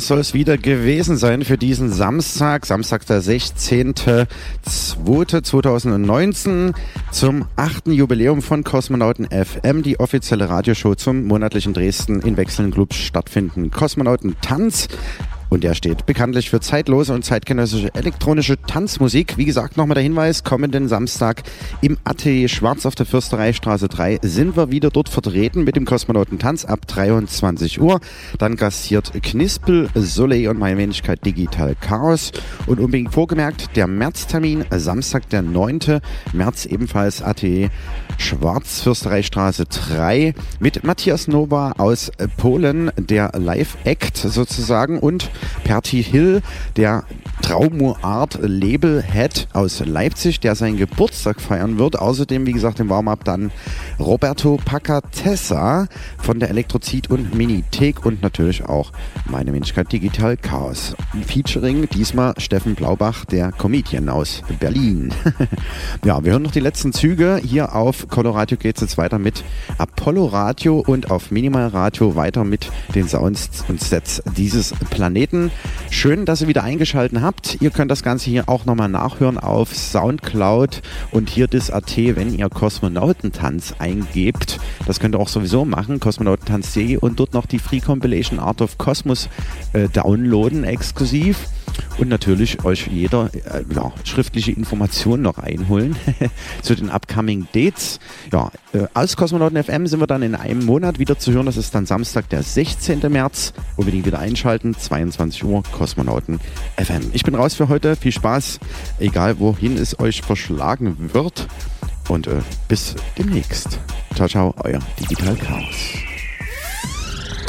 Das soll es wieder gewesen sein für diesen Samstag, Samstag der 16.02.2019 zum achten Jubiläum von Kosmonauten FM, die offizielle Radioshow zum monatlichen Dresden in wechselnden Clubs stattfinden. Kosmonauten Tanz und der steht bekanntlich für zeitlose und zeitgenössische elektronische Tanzmusik. Wie gesagt, nochmal der Hinweis, kommenden Samstag im Atelier Schwarz auf der Fürstereistraße 3 sind wir wieder dort vertreten mit dem Kosmonautentanz ab 23 Uhr. Dann gastiert Knispel, Soleil und meine Wenigkeit Digital Chaos. Und unbedingt vorgemerkt, der Märztermin, Samstag, der 9. März, ebenfalls Atelier Schwarz, Fürstereistraße 3 mit Matthias Nova aus Polen, der Live-Act sozusagen und Perti Hill, der Traumo-Art Label-Head aus Leipzig, der seinen Geburtstag feiern wird. Außerdem, wie gesagt, im Warm-Up dann Roberto Pacatessa von der Elektrozid und Minithek und natürlich auch meine Wenigkeit Digital Chaos. Featuring diesmal Steffen Blaubach, der Comedian aus Berlin. ja, wir hören noch die letzten Züge. Hier auf Coloradio geht es jetzt weiter mit Apollo Radio und auf Minimal Radio weiter mit den Sounds und Sets dieses Planeten. Schön, dass ihr wieder eingeschaltet habt. Ihr könnt das Ganze hier auch nochmal nachhören auf Soundcloud und hier das AT, wenn ihr Kosmonautentanz eingebt. Das könnt ihr auch sowieso machen, kosmonautentanz.de und dort noch die Free Compilation Art of Cosmos äh, downloaden exklusiv und natürlich euch jeder äh, ja, schriftliche Informationen noch einholen zu den upcoming Dates. Ja, äh, als Kosmonauten FM sind wir dann in einem Monat wieder zu hören. Das ist dann Samstag, der 16. März. Unbedingt wieder einschalten, 22 Uhr, Kosmonauten FM. Ich bin raus für heute. Viel Spaß, egal wohin es euch verschlagen wird. Und äh, bis demnächst. Ciao, ciao, euer Digital Chaos.